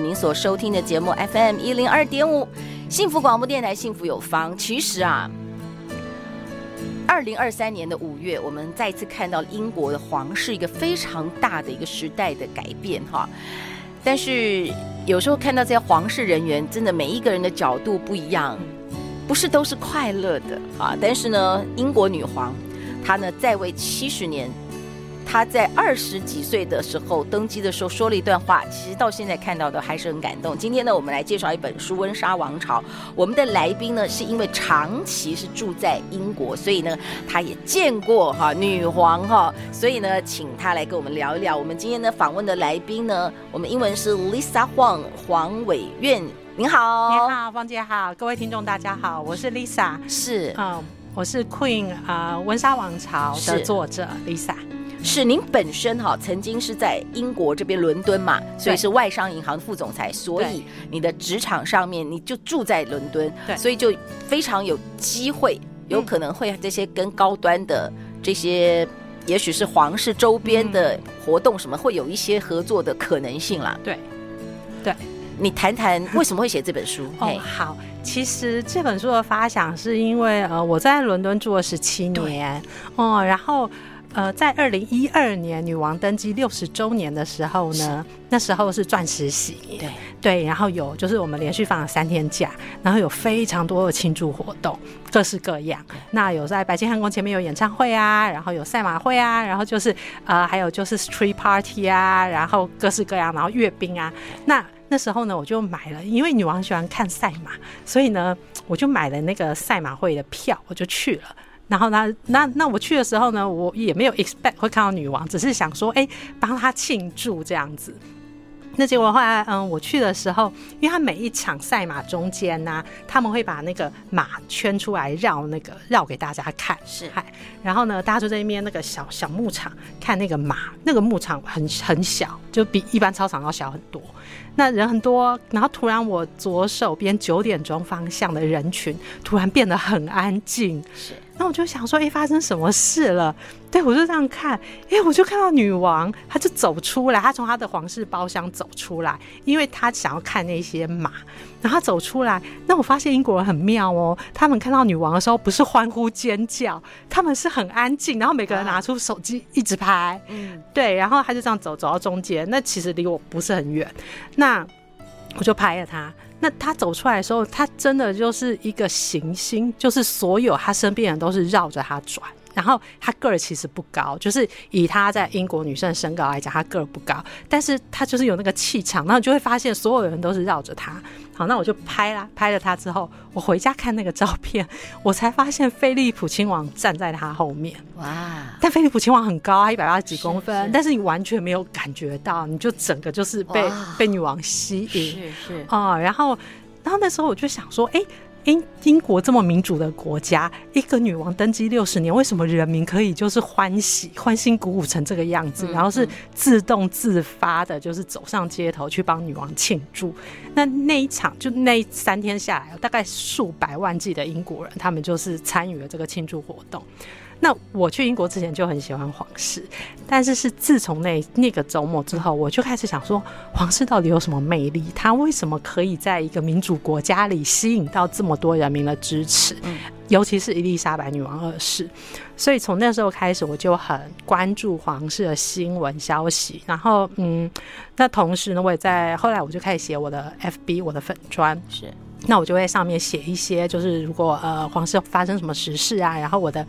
您所收听的节目 FM 一零二点五，幸福广播电台，幸福有方。其实啊，二零二三年的五月，我们再次看到英国的皇室一个非常大的一个时代的改变哈。但是有时候看到这些皇室人员，真的每一个人的角度不一样，不是都是快乐的啊。但是呢，英国女皇她呢在位七十年。他在二十几岁的时候登基的时候说了一段话，其实到现在看到的还是很感动。今天呢，我们来介绍一本书《温莎王朝》。我们的来宾呢，是因为长期是住在英国，所以呢，他也见过哈女皇哈，所以呢，请他来跟我们聊一聊。我们今天呢访问的来宾呢，我们英文是 Lisa Huang 黄伟苑。您好，你好，方姐好，各位听众大家好，我是 Lisa，是嗯，我是 Queen 啊，《温莎王朝》的作者 Lisa。是您本身哈曾经是在英国这边伦敦嘛，所以是外商银行副总裁，所以你的职场上面你就住在伦敦，对，所以就非常有机会，有可能会这些跟高端的这些，也许是皇室周边的活动什么，会有一些合作的可能性啦。对，对，你谈谈为什么会写这本书？哦，好，其实这本书的发想是因为呃我在伦敦住了十七年，哦，然后。呃，在二零一二年女王登基六十周年的时候呢，那时候是钻石喜，对对，然后有就是我们连续放了三天假，然后有非常多的庆祝活动，各式各样。那有在白金汉宫前面有演唱会啊，然后有赛马会啊，然后就是呃还有就是 street party 啊，然后各式各样，然后阅兵啊。那那时候呢，我就买了，因为女王喜欢看赛马，所以呢，我就买了那个赛马会的票，我就去了。然后呢，那那我去的时候呢，我也没有 expect 会看到女王，只是想说，哎，帮她庆祝这样子。那结果后来，嗯，我去的时候，因为他每一场赛马中间呢、啊，他们会把那个马圈出来绕那个绕给大家看，是嗨。然后呢，大家就在那边那个小小牧场看那个马，那个牧场很很小，就比一般操场要小很多。那人很多，然后突然我左手边九点钟方向的人群突然变得很安静，是。那我就想说，哎，发生什么事了？对，我就这样看，哎，我就看到女王，她就走出来，她从她的皇室包厢走出来，因为她想要看那些马。然后走出来，那我发现英国人很妙哦，他们看到女王的时候不是欢呼尖叫，他们是很安静，然后每个人拿出手机一直拍，嗯，对，然后他就这样走走到中间，那其实离我不是很远，那我就拍了他。那他走出来的时候，他真的就是一个行星，就是所有他身边人都是绕着他转。然后她个儿其实不高，就是以她在英国女生的身高来讲，她个儿不高，但是她就是有那个气场，然后你就会发现所有人都是绕着他。好，那我就拍啦，拍了她之后，我回家看那个照片，我才发现菲利普亲王站在她后面。哇！但菲利普亲王很高啊，一百八十几公分，是是，但是你完全没有感觉到，你就整个就是被被女王吸引。是是啊，然后然后那时候我就想说，哎。英英国这么民主的国家，一个女王登基六十年，为什么人民可以就是欢喜、欢欣鼓舞成这个样子？然后是自动自发的，就是走上街头去帮女王庆祝。那那一场就那三天下来，大概数百万计的英国人，他们就是参与了这个庆祝活动。那我去英国之前就很喜欢皇室，但是是自从那那个周末之后，我就开始想说，皇室到底有什么魅力？他为什么可以在一个民主国家里吸引到这么多人民的支持？尤其是伊丽莎白女王二世。所以从那时候开始，我就很关注皇室的新闻消息。然后，嗯，那同时呢，我也在后来我就开始写我的 FB，我的粉砖是。那我就会上面写一些，就是如果呃皇室发生什么时事啊，然后我的。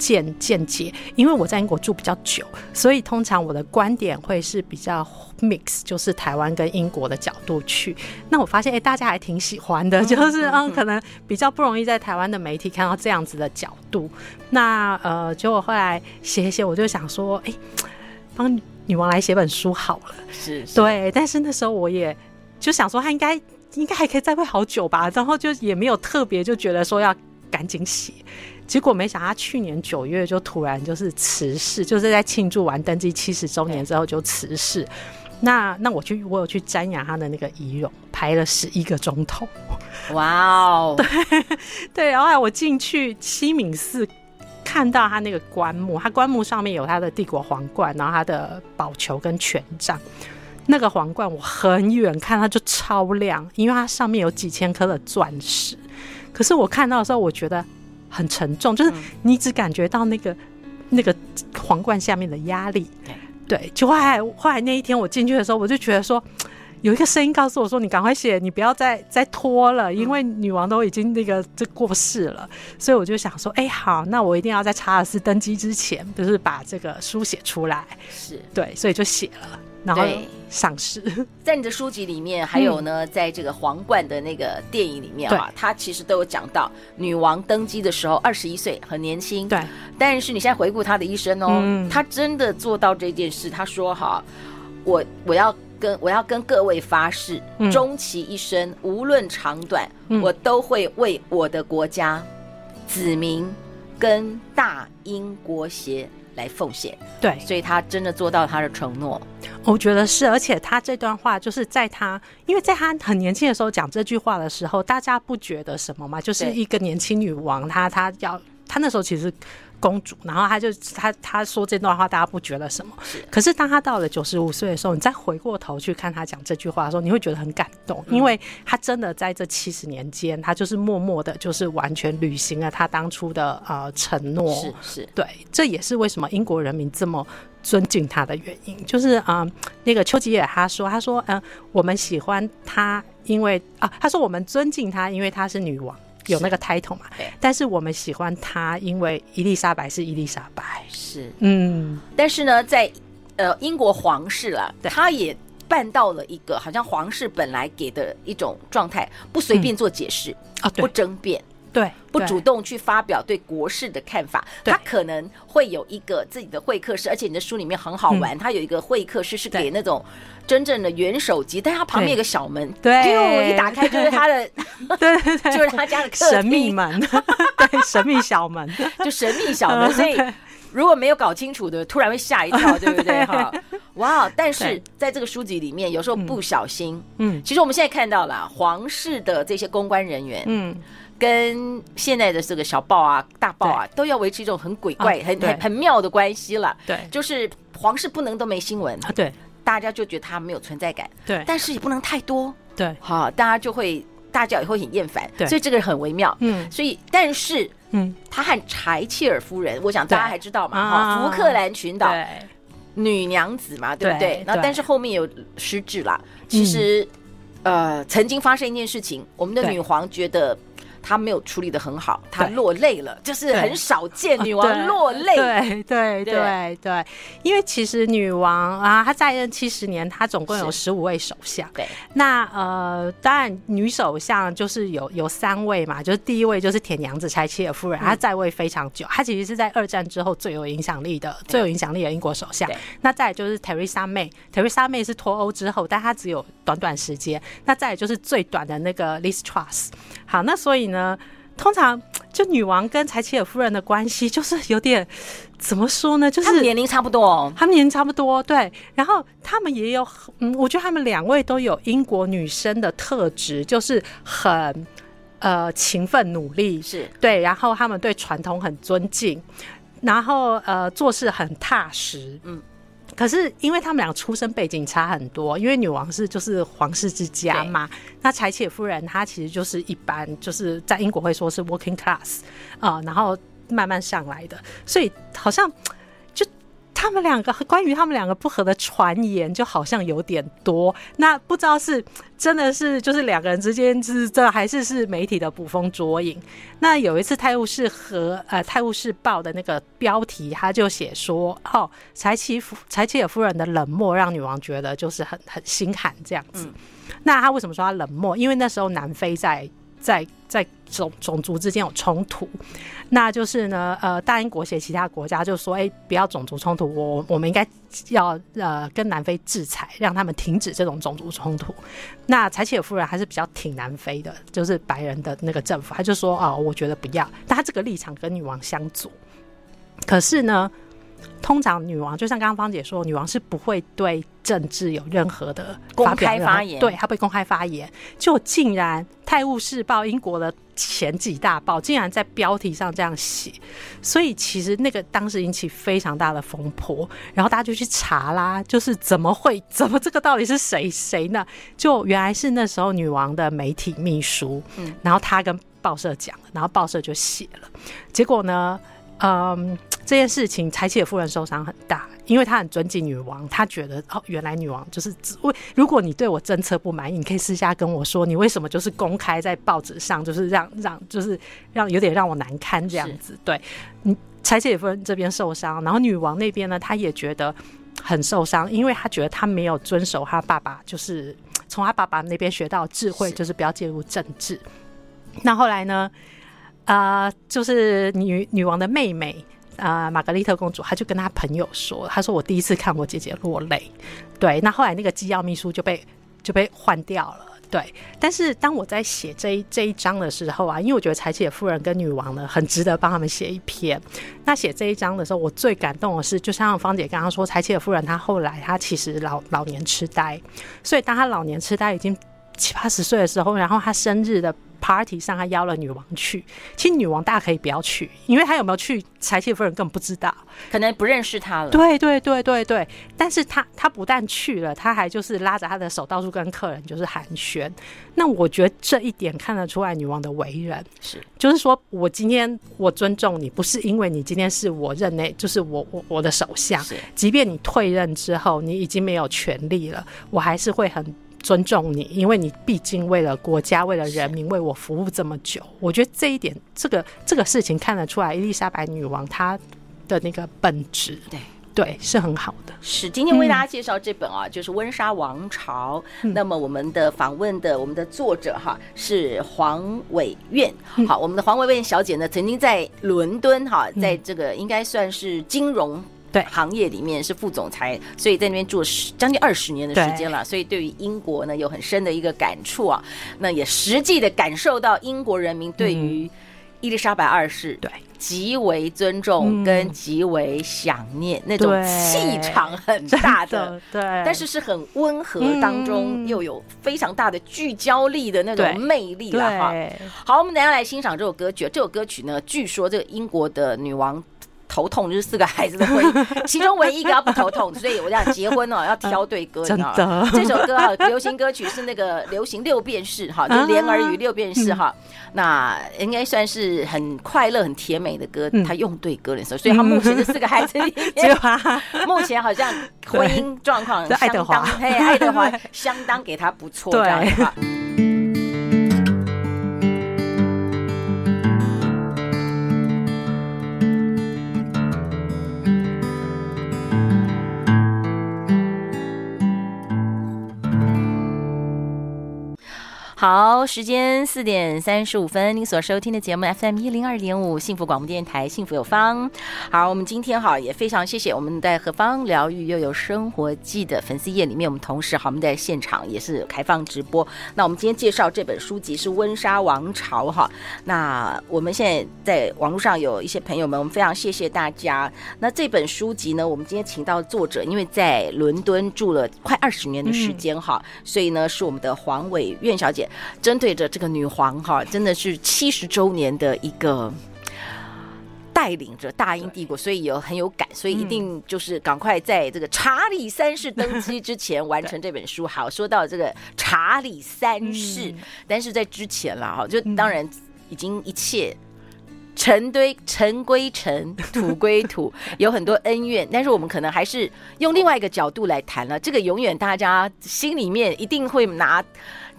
见见解，因为我在英国住比较久，所以通常我的观点会是比较 mix，就是台湾跟英国的角度去。那我发现，哎、欸，大家还挺喜欢的，就是嗯，可能比较不容易在台湾的媒体看到这样子的角度。那呃，结果后来写一写，我就想说，哎、欸，帮女王来写本书好了。是，是，对。但是那时候我也就想说，他应该。应该还可以再会好久吧，然后就也没有特别就觉得说要赶紧写。结果没想到他去年九月就突然就是辞世，就是在庆祝完登基七十周年之后就辞世。那那我去我有去瞻仰他的那个遗容，排了十一个钟头。哇哦！对对，然后我进去西敏寺，看到他那个棺木，他棺木上面有他的帝国皇冠，然后他的宝球跟权杖。那个皇冠我很远看它就超亮，因为它上面有几千颗的钻石。可是我看到的时候，我觉得。很沉重，就是你只感觉到那个、嗯、那个皇冠下面的压力，对。就后来后来那一天我进去的时候，我就觉得说，有一个声音告诉我说：“你赶快写，你不要再再拖了，因为女王都已经那个这过世了。嗯”所以我就想说：“哎、欸，好，那我一定要在查尔斯登基之前，就是把这个书写出来。”是对，所以就写了。然后上市，在你的书籍里面，还有呢，在这个皇冠的那个电影里面啊，他其实都有讲到女王登基的时候二十一岁，很年轻。对，但是你现在回顾她的一生哦，她真的做到这件事。她说：“哈，我我要跟我要跟各位发誓，终其一生，无论长短，我都会为我的国家、子民跟大英国协。”来奉献，对，所以他真的做到他的承诺，我觉得是，而且他这段话就是在他，因为在他很年轻的时候讲这句话的时候，大家不觉得什么嘛，就是一个年轻女王，她她要，她那时候其实。公主，然后他就他他说这段话，大家不觉得什么？是。可是当他到了九十五岁的时候，你再回过头去看他讲这句话的时候，你会觉得很感动，因为他真的在这七十年间，他就是默默的，就是完全履行了他当初的呃承诺。是是，对，这也是为什么英国人民这么尊敬他的原因。就是啊、呃，那个丘吉尔他说，他说，嗯、呃，我们喜欢他，因为啊，他说我们尊敬他，因为她是女王。有那个 title 嘛？对。但是我们喜欢她，因为伊丽莎白是伊丽莎白。是。嗯。但是呢，在呃英国皇室了，他也办到了一个好像皇室本来给的一种状态，不随便做解释啊，不争辩，对，不主动去发表对国事的看法。他可能会有一个自己的会客室，而且你的书里面很好玩，他有一个会客室是给那种。真正的元首级，但他旁边有个小门，对，一打开就是他的，对，就是他家的客神秘门，对，神秘小门，就神秘小门。所以如果没有搞清楚的，突然会吓一跳，对不对？哈，哇！但是在这个书籍里面，有时候不小心，嗯，其实我们现在看到了皇室的这些公关人员，嗯，跟现在的这个小报啊、大报啊，都要维持一种很鬼怪、很很很妙的关系了。对，就是皇室不能都没新闻。啊，对。大家就觉得他没有存在感，对，但是也不能太多，对，好，大家就会，大家也会很厌烦，对，所以这个很微妙，嗯，所以，但是，嗯，他和柴契尔夫人，我想大家还知道嘛，哈，福克兰群岛女娘子嘛，对不对？然后，但是后面有失智了，其实，呃，曾经发生一件事情，我们的女皇觉得。他没有处理的很好，她落泪了，就是很少见女王落泪。对对对对，因为其实女王啊，她在任七十年，她总共有十五位首相。对，那呃，当然女首相就是有有三位嘛，就是第一位就是铁娘子柴契尔夫人，她在位非常久，她其实是在二战之后最有影响力的最有影响力的英国首相。那再来就是 Theresa May，Theresa May 是脱欧之后，但她只有短短时间。那再来就是最短的那个 Liz Truss。好，那所以呢，通常就女王跟柴契尔夫人的关系就是有点怎么说呢？就是他们年龄差不多哦，他们年龄差不多，对。然后他们也有，嗯，我觉得他们两位都有英国女生的特质，就是很呃勤奋努力，是对。然后他们对传统很尊敬，然后呃做事很踏实，嗯。可是，因为他们俩出身背景差很多，因为女王是就是皇室之家嘛，那柴切夫人她其实就是一般，就是在英国会说是 working class 啊，然后慢慢上来的，所以好像。他们两个关于他们两个不和的传言就好像有点多，那不知道是真的是就是两个人之间是这还是是媒体的捕风捉影。那有一次《泰晤士》和呃《泰晤士报》的那个标题，他就写说：“哦，柴契夫柴契尔夫人的冷漠让女王觉得就是很很心寒这样子。”那他为什么说他冷漠？因为那时候南非在在在种种族之间有冲突，那就是呢，呃，大英国协其他国家就说，哎、不要种族冲突，我我们应该要呃跟南非制裁，让他们停止这种种族冲突。那柴契尔夫人还是比较挺南非的，就是白人的那个政府，他就说啊、哦，我觉得不要，但他这个立场跟女王相左。可是呢，通常女王就像刚刚芳姐说，女王是不会对政治有任何的公开发言，对，她不会公开发言。就竟然《泰晤士报》英国的前几大报竟然在标题上这样写，所以其实那个当时引起非常大的风波，然后大家就去查啦，就是怎么会，怎么这个到底是谁谁呢？就原来是那时候女王的媒体秘书，嗯，然后她跟报社讲了，然后报社就写了，结果呢，嗯。这件事情，柴契尔夫人受伤很大，因为她很尊敬女王，她觉得哦，原来女王就是为，如果你对我政策不满意，你可以私下跟我说，你为什么就是公开在报纸上，就是让让就是让有点让我难堪这样子。对，嗯，柴契尔夫人这边受伤，然后女王那边呢，她也觉得很受伤，因为她觉得她没有遵守她爸爸，就是从她爸爸那边学到智慧，就是不要介入政治。那后来呢，啊、就是女女王的妹妹。啊，玛格丽特公主，她就跟她朋友说：“她说我第一次看我姐姐落泪。”对，那后来那个机要秘书就被就被换掉了。对，但是当我在写这一这一章的时候啊，因为我觉得柴契尔夫人跟女王呢，很值得帮他们写一篇。那写这一章的时候，我最感动的是，就像芳姐刚刚说，柴契尔夫人她后来她其实老老年痴呆，所以当她老年痴呆已经七八十岁的时候，然后她生日的。Party 上，他邀了女王去。其实女王大可以不要去，因为她有没有去，柴契尔夫人根本不知道，可能不认识她了。对对对对对。但是她她不但去了，她还就是拉着她的手到处跟客人就是寒暄。那我觉得这一点看得出来女王的为人是，就是说我今天我尊重你，不是因为你今天是我任内就是我我我的首相，即便你退任之后你已经没有权利了，我还是会很。尊重你，因为你毕竟为了国家、为了人民、为我服务这么久，我觉得这一点，这个这个事情看得出来，伊丽莎白女王她的那个本质，对对，是很好的。是今天为大家介绍这本啊，嗯、就是《温莎王朝》。那么我们的访问的我们的作者哈是黄伟苑。好，我们的黄伟苑小姐呢，曾经在伦敦哈，在这个应该算是金融。对，行业里面是副总裁，所以在那边住了十将近二十年的时间了，所以对于英国呢有很深的一个感触啊。那也实际的感受到英国人民对于伊丽莎白二世对极为尊重跟极为想念那种气场很大的，对，但是是很温和当中又有非常大的聚焦力的那种魅力了哈。好，我们等下来欣赏这首歌曲。这首歌曲呢，据说这个英国的女王。头痛就是四个孩子的婚姻，其中唯一一个要不头痛，所以我讲结婚哦要挑对歌，真的？这首歌哈，流行歌曲是那个流行六便士哈，就连儿语六便士哈，那应该算是很快乐、很甜美的歌。他用对歌的时候，所以他目前这四个孩子里面，目前好像婚姻状况相当，爱德华，嘿，爱德华相当给他不错，这样子哈。好，时间四点三十五分，您所收听的节目 FM 一零二点五，幸福广播电台，幸福有方。好，我们今天哈也非常谢谢我们在何方疗愈又有生活记的粉丝页里面，我们同时哈我们在现场也是开放直播。那我们今天介绍这本书籍是《温莎王朝》哈。那我们现在在网络上有一些朋友们，我们非常谢谢大家。那这本书籍呢，我们今天请到作者，因为在伦敦住了快二十年的时间哈，所以呢是我们的黄伟苑小姐。针对着这个女皇哈，真的是七十周年的一个带领着大英帝国，所以有很有感，所以一定就是赶快在这个查理三世登基之前完成这本书。好，说到这个查理三世，但是在之前了哈，就当然已经一切尘堆尘归尘，土归土，有很多恩怨，但是我们可能还是用另外一个角度来谈了。这个永远大家心里面一定会拿。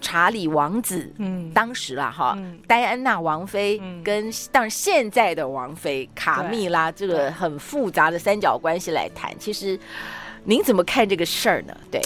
查理王子，嗯，当时啦哈，嗯、戴安娜王妃跟当然现在的王妃卡蜜拉这个很复杂的三角关系来谈，其实您怎么看这个事儿呢？对，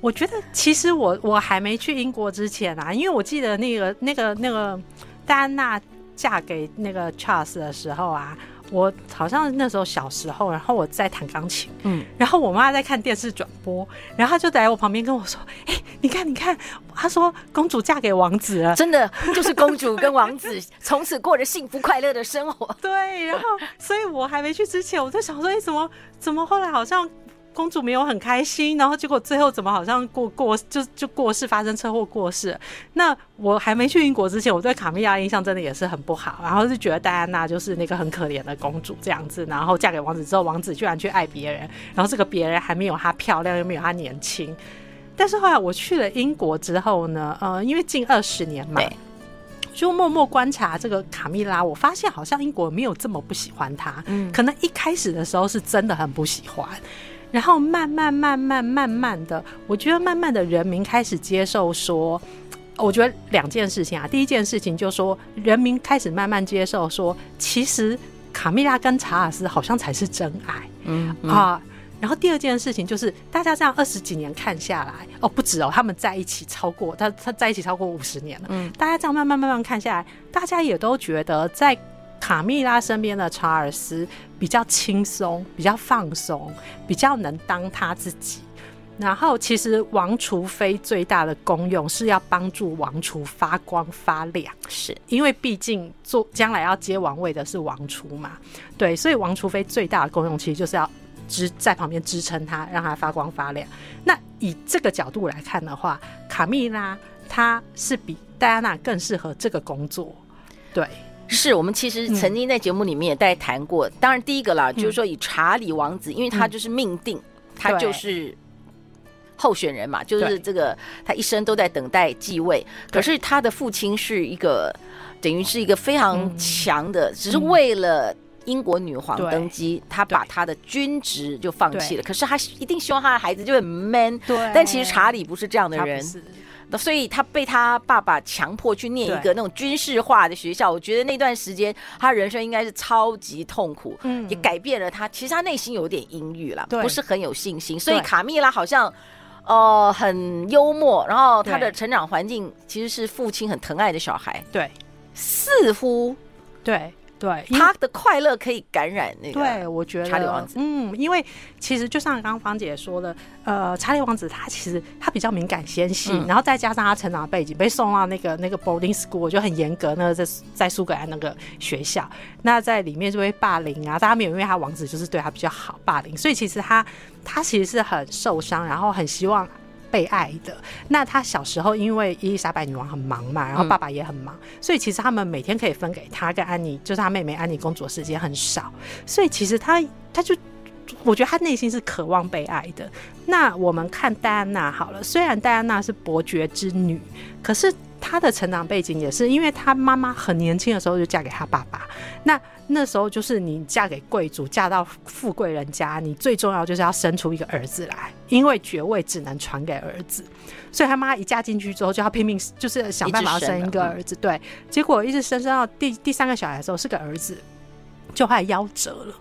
我觉得其实我我还没去英国之前啊，因为我记得那个那个那个戴安娜嫁给那个 Charles 的时候啊。我好像那时候小时候，然后我在弹钢琴，嗯，然后我妈在看电视转播，然后她就在我旁边跟我说：“哎、欸，你看，你看，她说公主嫁给王子了，真的就是公主跟王子 从此过着幸福快乐的生活。”对，然后所以我还没去之前，我就想说：“哎、欸，怎么怎么后来好像。”公主没有很开心，然后结果最后怎么好像过过就就过世，发生车祸过世。那我还没去英国之前，我对卡米拉印象真的也是很不好，然后就觉得戴安娜就是那个很可怜的公主这样子，然后嫁给王子之后，王子居然去爱别人，然后这个别人还没有她漂亮，又没有她年轻。但是后来我去了英国之后呢，呃，因为近二十年嘛，就默默观察这个卡蜜拉，我发现好像英国没有这么不喜欢她，嗯，可能一开始的时候是真的很不喜欢。然后慢慢慢慢慢慢的，我觉得慢慢的人民开始接受说，我觉得两件事情啊。第一件事情就是说，人民开始慢慢接受说，其实卡米拉跟查尔斯好像才是真爱，嗯，嗯啊。然后第二件事情就是，大家这样二十几年看下来，哦，不止哦，他们在一起超过他他在一起超过五十年了，嗯，大家这样慢慢慢慢看下来，大家也都觉得在。卡蜜拉身边的查尔斯比较轻松，比较放松，比较能当他自己。然后，其实王储妃最大的功用是要帮助王储发光发亮，是因为毕竟做将来要接王位的是王储嘛。对，所以王储妃最大的功用其实就是要支在旁边支撑他，让他发光发亮。那以这个角度来看的话，卡蜜拉她是比戴安娜更适合这个工作。对。是我们其实曾经在节目里面也带谈过，嗯、当然第一个啦，就是说以查理王子，嗯、因为他就是命定，嗯、他就是候选人嘛，就是这个他一生都在等待继位。可是他的父亲是一个等于是一个非常强的，嗯、只是为了英国女皇登基，对他把他的军职就放弃了。可是他一定希望他的孩子就很 man，对。但其实查理不是这样的人。所以他被他爸爸强迫去念一个那种军事化的学校，我觉得那段时间他人生应该是超级痛苦，嗯，也改变了他。其实他内心有点阴郁了，不是很有信心。所以卡蜜拉好像，呃，很幽默，然后他的成长环境其实是父亲很疼爱的小孩，对，似乎对。对，他的快乐可以感染那个。对，我觉得查理王子，嗯，因为其实就像刚刚芳姐说的，呃，查理王子他其实他比较敏感纤细，嗯、然后再加上他成长的背景，被送到那个那个 boarding school 就很严格，那个在在苏格兰那个学校，那在里面就会霸凌啊，大家没有因为他王子就是对他比较好霸凌，所以其实他他其实是很受伤，然后很希望。被爱的。那他小时候因为伊丽莎白女王很忙嘛，然后爸爸也很忙，嗯、所以其实他们每天可以分给他跟安妮，就是他妹妹安妮公主的时间很少。所以其实他他就，我觉得他内心是渴望被爱的。那我们看戴安娜好了，虽然戴安娜是伯爵之女，可是她的成长背景也是因为他妈妈很年轻的时候就嫁给他爸爸。那那时候就是你嫁给贵族，嫁到富贵人家，你最重要就是要生出一个儿子来，因为爵位只能传给儿子，所以他妈一嫁进去之后就要拼命，就是想办法要生一个儿子。对，结果一直生生到第第三个小孩的时候是个儿子，就快夭折了，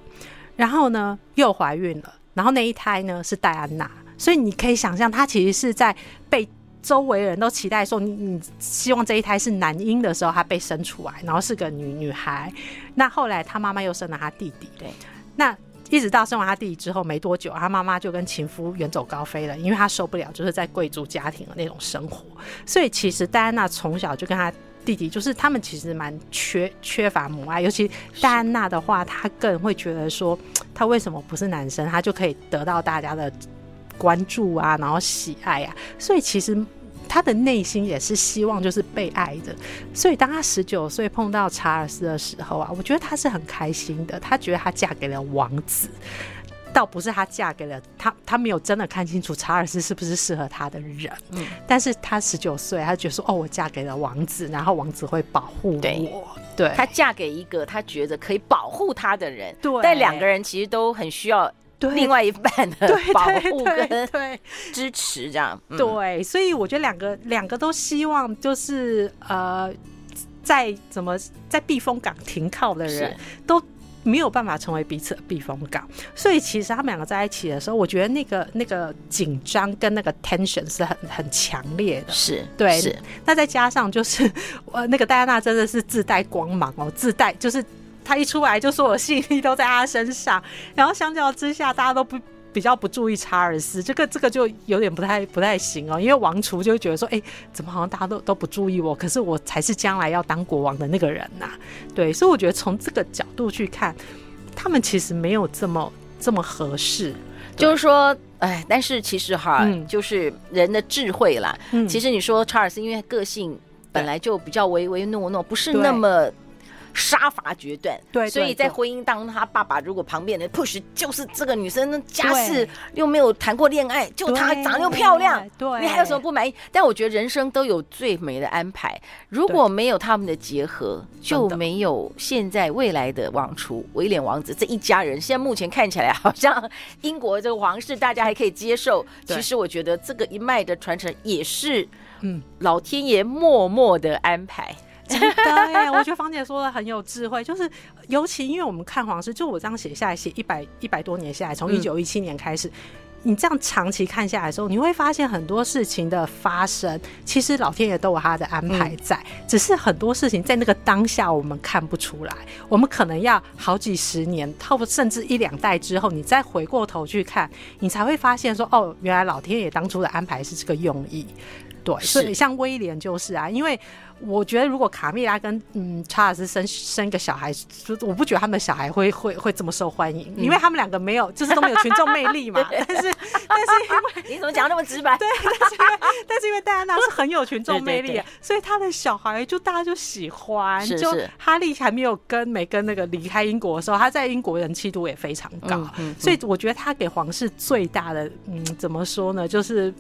然后呢又怀孕了，然后那一胎呢是戴安娜，所以你可以想象，她其实是在被。周围人都期待说你，你希望这一胎是男婴的时候，他被生出来，然后是个女女孩。那后来他妈妈又生了他弟弟，对。那一直到生完他弟弟之后没多久，他妈妈就跟情夫远走高飞了，因为他受不了就是在贵族家庭的那种生活。所以其实戴安娜从小就跟他弟弟，就是他们其实蛮缺缺乏母爱，尤其戴安娜的话，她更会觉得说，她为什么不是男生，她就可以得到大家的。关注啊，然后喜爱啊，所以其实他的内心也是希望就是被爱的。所以当他十九岁碰到查尔斯的时候啊，我觉得他是很开心的。他觉得他嫁给了王子，倒不是他嫁给了他，他没有真的看清楚查尔斯是不是适合他的人。嗯，但是他十九岁，他觉得说哦，我嫁给了王子，然后王子会保护我。对，对，他嫁给一个他觉得可以保护他的人。对，但两个人其实都很需要。另外一半的保护跟支持，这样对，所以我觉得两个两个都希望，就是呃，在怎么在避风港停靠的人都没有办法成为彼此的避风港。所以其实他们两个在一起的时候，我觉得那个那个紧张跟那个 tension 是很很强烈的。是对，是。那再加上就是呃，那个戴安娜真的是自带光芒哦，自带就是她一出来就说我吸引力都在他身上，然后相较之下，大家都不。比较不注意查尔斯，这个这个就有点不太不太行哦，因为王储就会觉得说，哎，怎么好像大家都都不注意我，可是我才是将来要当国王的那个人呐、啊，对，所以我觉得从这个角度去看，他们其实没有这么这么合适，就是说，哎，但是其实哈，嗯、就是人的智慧啦，嗯、其实你说查尔斯因为个性本来就比较唯唯诺诺，不是那么。杀伐决断，对，所以在婚姻当中，他爸爸如果旁边的 push 就是这个女生家世又没有谈过恋爱，就她长得又漂亮，对，你还有什么不满意？但我觉得人生都有最美的安排，如果没有他们的结合，就没有现在未来的王储威廉王子这一家人。现在目前看起来好像英国这个皇室大家还可以接受，其实我觉得这个一脉的传承也是，嗯，老天爷默默的安排。真的哎，我觉得芳姐说的很有智慧，就是尤其因为我们看皇室，就我这样写下来，写一百一百多年下来，从一九一七年开始，嗯、你这样长期看下来的时候，你会发现很多事情的发生，其实老天爷都有他的安排在，嗯、只是很多事情在那个当下我们看不出来，我们可能要好几十年，或甚至一两代之后，你再回过头去看，你才会发现说，哦，原来老天爷当初的安排是这个用意。对，所以像威廉就是啊，因为。我觉得如果卡蜜拉跟嗯查尔斯生生一个小孩，就我不觉得他们小孩会会会这么受欢迎，因为他们两个没有，就是都没有群众魅力嘛。但是但是因为你怎么讲那么直白？对，但是因为但是因为戴安娜是很有群众魅力，所以他的小孩就大家就喜欢。就哈利还没有跟没跟那个离开英国的时候，他在英国人气度也非常高。所以我觉得他给皇室最大的嗯怎么说呢？就是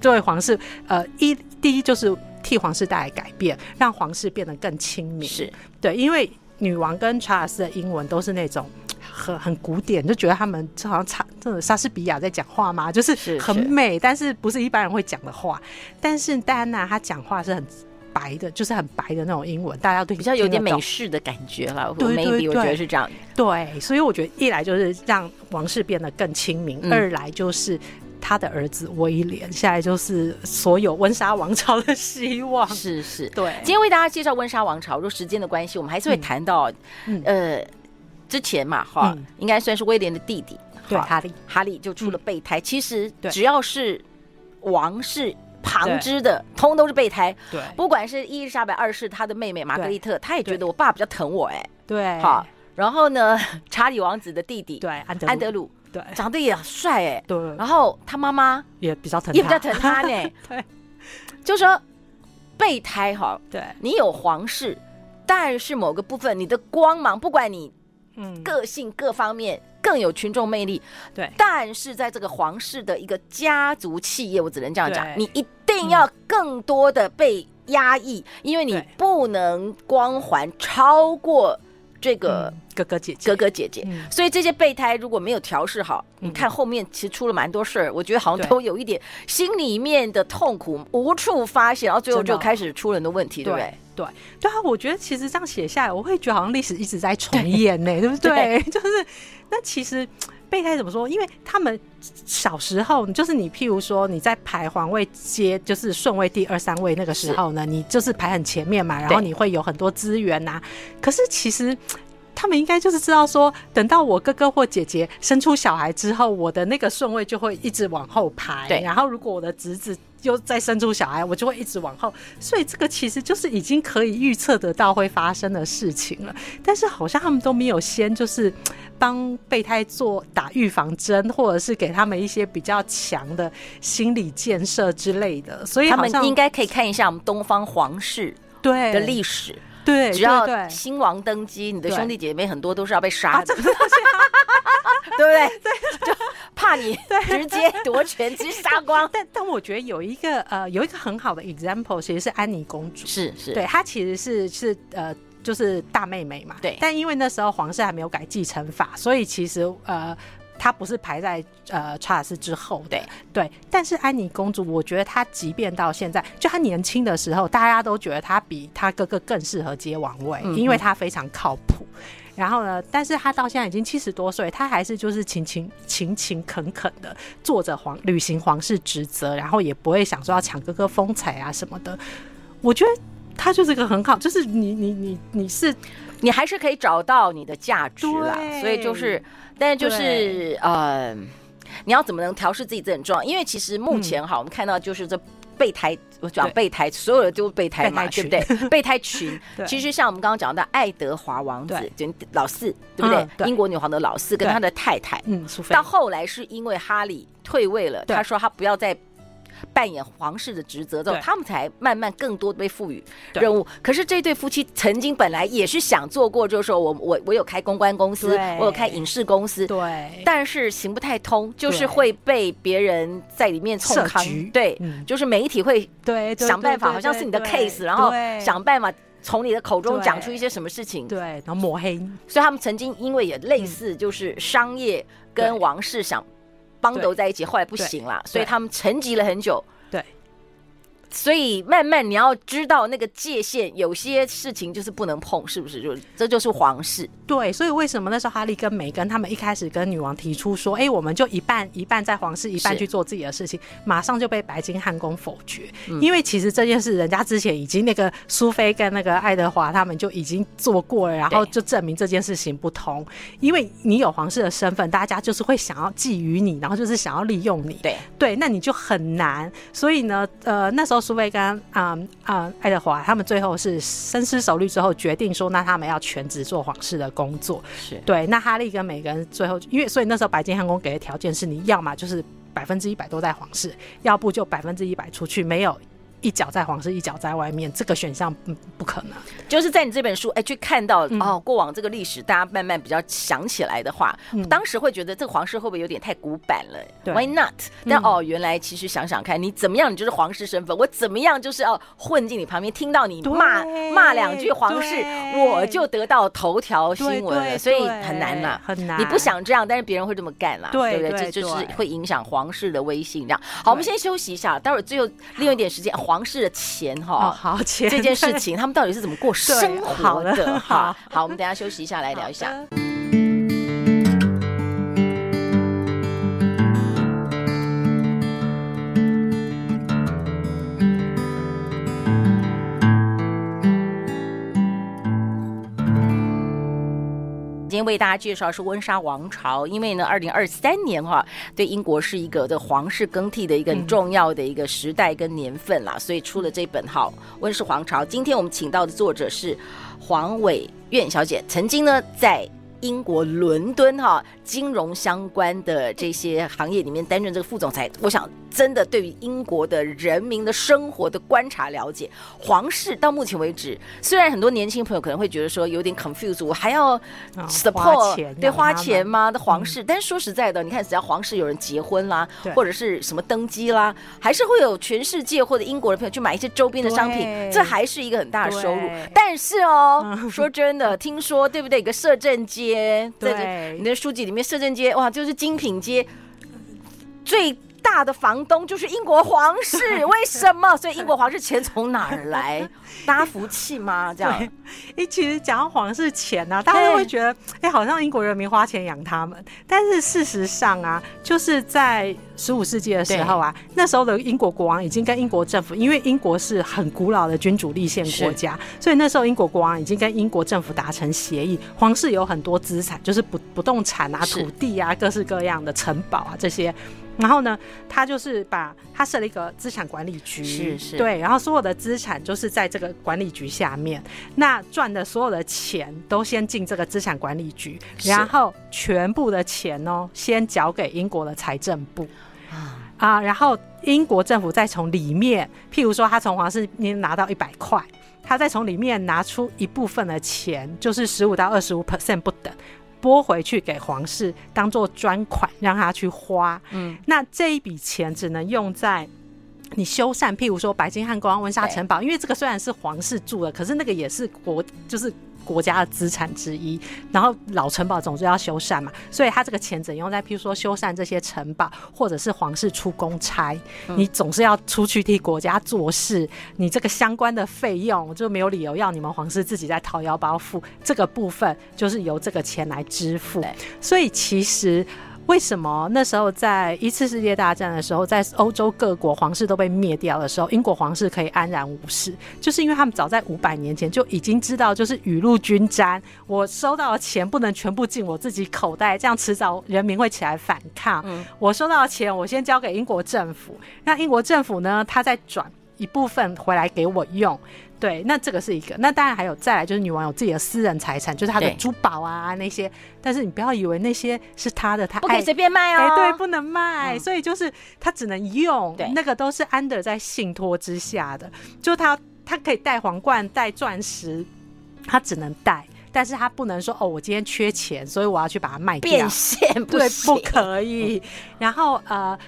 作为皇室呃一第一就是。替皇室带来改变，让皇室变得更亲民。是对，因为女王跟查尔斯的英文都是那种很很古典，就觉得他们就好像查这种莎士比亚在讲话嘛，就是很美，是是但是不是一般人会讲的话。但是戴安娜她讲话是很白的，就是很白的那种英文，大家都比较有点美式的感觉了。对对对，我觉得是这样。对，所以我觉得一来就是让王室变得更亲民，嗯、二来就是。他的儿子威廉，现在就是所有温莎王朝的希望。是是，对。今天为大家介绍温莎王朝，如果时间的关系，我们还是会谈到，嗯、呃，之前嘛，哈，嗯、应该算是威廉的弟弟，对，哈利，哈利就出了备胎。嗯、其实只要是王室旁支的，通都是备胎。对，不管是伊丽莎白二世，她的妹妹玛格丽特，她也觉得我爸比较疼我，哎，对，好。然后呢，查理王子的弟弟，对，安德鲁。安德鲁对，长得也帅哎，对。然后他妈妈也比较疼，也比较疼他呢。对，就说备胎哈，对，你有皇室，但是某个部分你的光芒，不管你嗯个性各方面更有群众魅力，对。但是在这个皇室的一个家族企业，我只能这样讲，你一定要更多的被压抑，因为你不能光环超过。这个哥哥姐姐，哥哥姐姐，所以这些备胎如果没有调试好，你看后面其实出了蛮多事儿，我觉得好像都有一点心里面的痛苦无处发泄，然后最后就开始出了很多问题，对不对？对对啊，我觉得其实这样写下来，我会觉得好像历史一直在重演呢，对不对？就是那其实。备胎怎么说？因为他们小时候，就是你，譬如说你在排皇位阶，就是顺位第二三位那个时候呢，你就是排很前面嘛，然后你会有很多资源呐。可是其实他们应该就是知道说，等到我哥哥或姐姐生出小孩之后，我的那个顺位就会一直往后排。对，然后如果我的侄子又再生出小孩，我就会一直往后。所以这个其实就是已经可以预测得到会发生的事情了。但是好像他们都没有先就是。帮备胎做打预防针，或者是给他们一些比较强的心理建设之类的，所以他们应该可以看一下我们东方皇室对的历史。对，只要新王登基，你的兄弟姐妹很多都是要被杀的，对不对？对，就怕你直接夺权，直接杀光。但但我觉得有一个呃，有一个很好的 example，其实是安妮公主，是是，对，她其实是是呃。就是大妹妹嘛，对。但因为那时候皇室还没有改继承法，所以其实呃，她不是排在呃查尔斯之后的。对对。但是安妮公主，我觉得她即便到现在，就她年轻的时候，大家都觉得她比她哥哥更适合接王位，嗯、因为她非常靠谱。然后呢，但是她到现在已经七十多岁，她还是就是勤勤勤勤恳恳的做着皇履行皇室职责，然后也不会想说要抢哥哥风采啊什么的。我觉得她就是个很好，就是你你你你是你还是可以找到你的价值啦。所以就是，但是就是呃，你要怎么能调试自己这很重要，因为其实目前哈，嗯、我们看到就是这。备胎，我讲备胎，所有的都是备胎嘛，对不对？备胎群，其实像我们刚刚讲到爱德华王子，就老四，对不对？英国女皇的老四跟他的太太，嗯，到后来是因为哈利退位了，他说他不要再。扮演皇室的职责之后，他们才慢慢更多被赋予任务。可是这对夫妻曾经本来也是想做过，就是说我我我有开公关公司，我有开影视公司，对，但是行不太通，就是会被别人在里面冲康，对，就是媒体会对想办法，好像是你的 case，然后想办法从你的口中讲出一些什么事情，对，然后抹黑。所以他们曾经因为也类似，就是商业跟王室想。帮斗在一起，后来不行了，所以他们沉寂了很久。对，所以慢慢你要知道那个界限，有些事情就是不能碰，是不是？就这就是皇室。对，所以为什么那时候哈利跟梅根他们一开始跟女王提出说，哎，我们就一半一半在皇室，一半去做自己的事情，马上就被白金汉宫否决。因为其实这件事，人家之前已经那个苏菲跟那个爱德华他们就已经做过了，然后就证明这件事行不通。因为你有皇室的身份，大家就是会想要觊觎你，然后就是想要利用你。对对，那你就很难。所以呢，呃，那时候苏菲跟啊啊爱德华他们最后是深思熟虑之后决定说，那他们要全职做皇室的工作是对，那哈利跟每个人最后，因为所以那时候白金汉宫给的条件是，你要么就是百分之一百都在皇室，要不就百分之一百出去，没有。一脚在皇室，一脚在外面，这个选项不不可能。就是在你这本书，哎，去看到哦，过往这个历史，大家慢慢比较想起来的话，当时会觉得这个皇室会不会有点太古板了？Why not？但哦，原来其实想想看，你怎么样，你就是皇室身份，我怎么样就是要混进你旁边，听到你骂骂两句皇室，我就得到头条新闻了，所以很难呐，很难。你不想这样，但是别人会这么干啦，对不对？这就是会影响皇室的威信。这样，好，我们先休息一下，待会儿最后利用一点时间。皇室的钱哈，好钱这件事情，他们到底是怎么过生活的？哈，好，我们等下休息一下，来聊一下。今天为大家介绍是温莎王朝，因为呢，二零二三年哈，对英国是一个的皇室更替的一个重要的一个时代跟年份啦，所以出了这本哈《温室皇朝》。今天我们请到的作者是黄伟苑小姐，曾经呢在。英国伦敦哈金融相关的这些行业里面担任这个副总裁，我想真的对于英国的人民的生活的观察了解，皇室到目前为止，虽然很多年轻朋友可能会觉得说有点 confused，我还要 support 对花钱吗？的皇室，但是说实在的，你看只要皇室有人结婚啦，或者是什么登基啦，还是会有全世界或者英国的朋友去买一些周边的商品，这还是一个很大的收入。但是哦，说真的，听说对不对？有个摄政街。对，你的书籍里面，摄政街哇，就是精品街最大的房东就是英国皇室，为什么？所以英国皇室钱从哪儿来？大家服气吗？这样？哎，其实讲到皇室钱呢、啊，大家都会觉得，哎，好像英国人民花钱养他们。但是事实上啊，就是在十五世纪的时候啊，那时候的英国国王已经跟英国政府，因为英国是很古老的君主立宪国家，所以那时候英国国王已经跟英国政府达成协议，皇室有很多资产，就是不不动产啊、土地啊、各式各样的城堡啊这些。然后呢，他就是把他设了一个资产管理局，是是，对，然后所有的资产就是在这个管理局下面，那赚的所有的钱都先进这个资产管理局，然后全部的钱哦，先缴给英国的财政部。啊。啊，然后英国政府再从里面，譬如说他从皇室你拿到一百块，他再从里面拿出一部分的钱，就是十五到二十五 percent 不等。拨回去给皇室当做专款，让他去花。嗯，那这一笔钱只能用在你修缮，譬如说白金汉宫、温莎城堡，因为这个虽然是皇室住的，可是那个也是国，就是国家的资产之一。然后老城堡总是要修缮嘛，所以他这个钱只能用在譬如说修缮这些城堡，或者是皇室出公差，你总是要出去替国家做事，你这个相关的费用就没有理由要你们皇室自己在掏腰包付，这个部分就是由这个钱来支付。所以其实。为什么那时候在一次世界大战的时候，在欧洲各国皇室都被灭掉的时候，英国皇室可以安然无事？就是因为他们早在五百年前就已经知道，就是雨露均沾，我收到的钱不能全部进我自己口袋，这样迟早人民会起来反抗。我收到的钱，我先交给英国政府，那英国政府呢，他再转一部分回来给我用。对，那这个是一个。那当然还有再来，就是女王有自己的私人财产，就是她的珠宝啊那些。但是你不要以为那些是她的，她不可以随便卖哦。对，不能卖。嗯、所以就是她只能用，对那个都是安德在信托之下的。就她，她可以戴皇冠、戴钻石，她只能戴，但是她不能说哦，我今天缺钱，所以我要去把它卖掉。变现 不对，不可以。然后呃。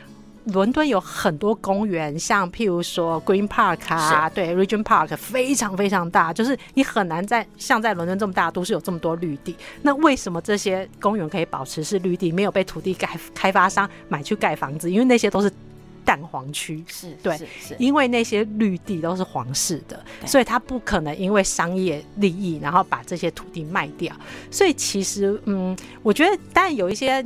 伦敦有很多公园，像譬如说 Green Park 啊，对，Regent Park 非常非常大，就是你很难在像在伦敦这么大都市有这么多绿地。那为什么这些公园可以保持是绿地，没有被土地开开发商买去盖房子？因为那些都是蛋黄区，是对，是是因为那些绿地都是皇室的，所以他不可能因为商业利益然后把这些土地卖掉。所以其实，嗯，我觉得，但有一些。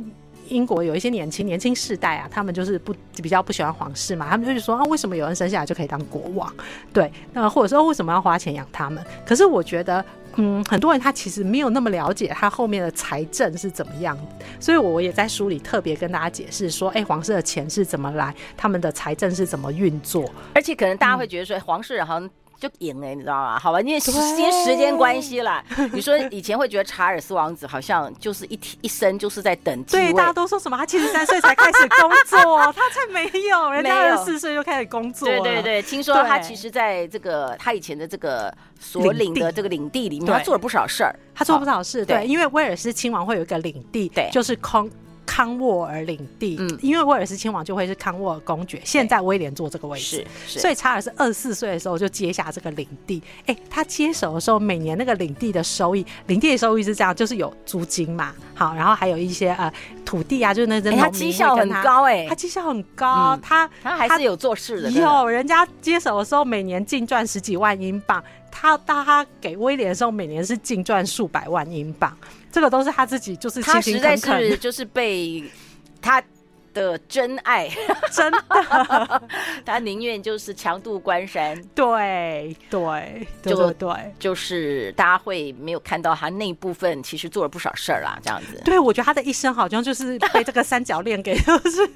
英国有一些年轻年轻世代啊，他们就是不比较不喜欢皇室嘛，他们就是说啊，为什么有人生下来就可以当国王？对，那或者说为什么要花钱养他们？可是我觉得，嗯，很多人他其实没有那么了解他后面的财政是怎么样，所以我也在书里特别跟大家解释说，哎、皇室的钱是怎么来，他们的财政是怎么运作，而且可能大家会觉得说，皇室好像。就赢哎、欸，你知道吗？好吧，因为时间时间关系啦。你说以前会觉得查尔斯王子好像就是一一生就是在等继位，对，大家都说什么他七十三岁才开始工作，他才没有，人家二十四岁就开始工作。对对对，听说他其实在这个他以前的这个所领的这个领地里面，他做了不少事儿，他做了不少事。对，因为威尔斯亲王会有一个领地，对，就是空。康沃尔领地，嗯，因为威尔斯亲王就会是康沃尔公爵，现在威廉坐这个位置，是，所以查尔斯二十四岁的时候就接下这个领地。哎，他接手的时候，每年那个领地的收益，领地的收益是这样，就是有租金嘛，好，然后还有一些呃土地啊，就是那阵他绩效很高，哎，他绩效很高，他他还是有做事的，有人家接手的时候每年净赚十几万英镑，他当他给威廉的时候，每年是净赚数百万英镑。这个都是他自己，就是他实在是 就是被他的真爱，真的，他宁愿就是强渡关山，对对，就对，就是大家会没有看到他那一部分，其实做了不少事儿啦，这样子。对，我觉得他的一生好像就是被这个三角恋给，就是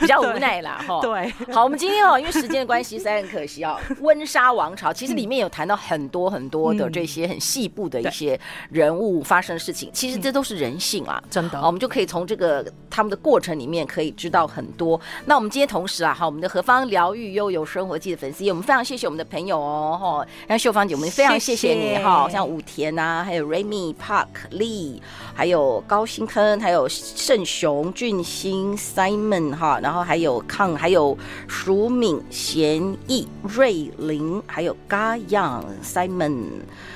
比较无奈啦，哈。对，好，我们今天哦，因为时间的关系，实在很可惜哦。温莎王朝其实里面有谈到很多很多的这些很细部的一些人物发生的事情，其实这都是人性啊，真的。我们就可以从这个他们的过程里面可以知道很多。那我们今天同时啊，哈，我们的何方疗愈悠游生活记的粉丝，我们非常谢谢我们的朋友哦，哈，像秀芳姐，我们非常谢谢你哈，像武田啊，还有 Remy Park Lee，还有高新坑，还有盛雄俊兴 Simon 哈，然后还有康，还有淑敏贤义瑞林，还有 Ga Simon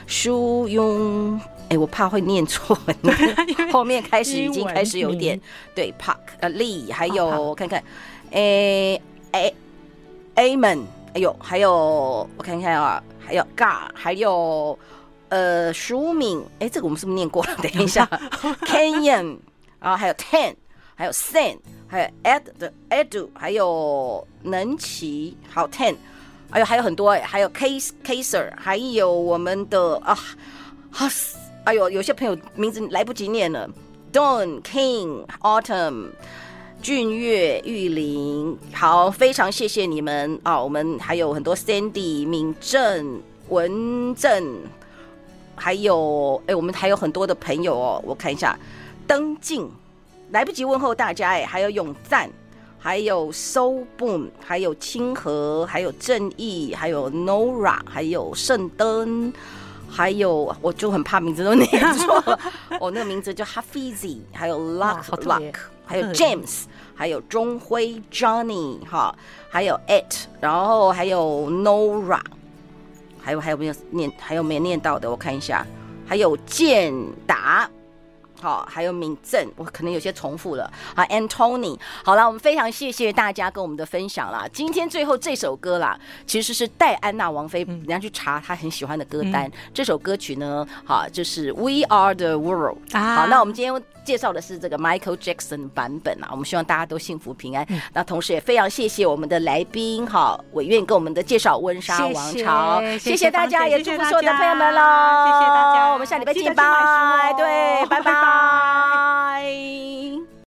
舒庸。哎，我怕会念错，后面开始已经开始有点对 Park 呃 Lee，还有我看看，哎哎 Amen，哎呦，还有我看看啊，还有 Ga，还有呃淑敏，哎，这个我们是不是念过了？等一下，Canyon，然后还有 Ten，还有 Sen，还有 Ed 的 Edu，还有能奇，好 Ten，还有还有很多，还有 Case Caser，还有我们的啊，哈斯。哎呦，有些朋友名字来不及念了，Dawn King Autumn 俊月玉林，好，非常谢谢你们啊！我们还有很多 Sandy 敏正文正，还有哎，我们还有很多的朋友哦，我看一下，登静来不及问候大家哎，还有永赞，还有 So Boom，还有清河，还有正义，还有 Nora，还有圣灯。还有，我就很怕名字都念错。我 那个名字叫 Hafizi，还有 Luck Luck，还有 James，还有钟辉 Johnny 哈，还有 It，然后还有 Nora，还有还有没有念？还有没念到的？我看一下。还有健达。好，还有敏正，我可能有些重复了。好，Antony，好了，我们非常谢谢大家跟我们的分享啦。今天最后这首歌啦，其实是戴安娜王妃，人家去查她很喜欢的歌单。嗯、这首歌曲呢，好，就是 We Are the World。啊、好，那我们今天介绍的是这个 Michael Jackson 版本啊。我们希望大家都幸福平安。嗯、那同时也非常谢谢我们的来宾，哈，委员给我们的介绍温莎王朝。谢谢，大家，也祝福所有的朋友们喽。谢谢大家，我们下礼拜见吧。对，拜拜。拜拜。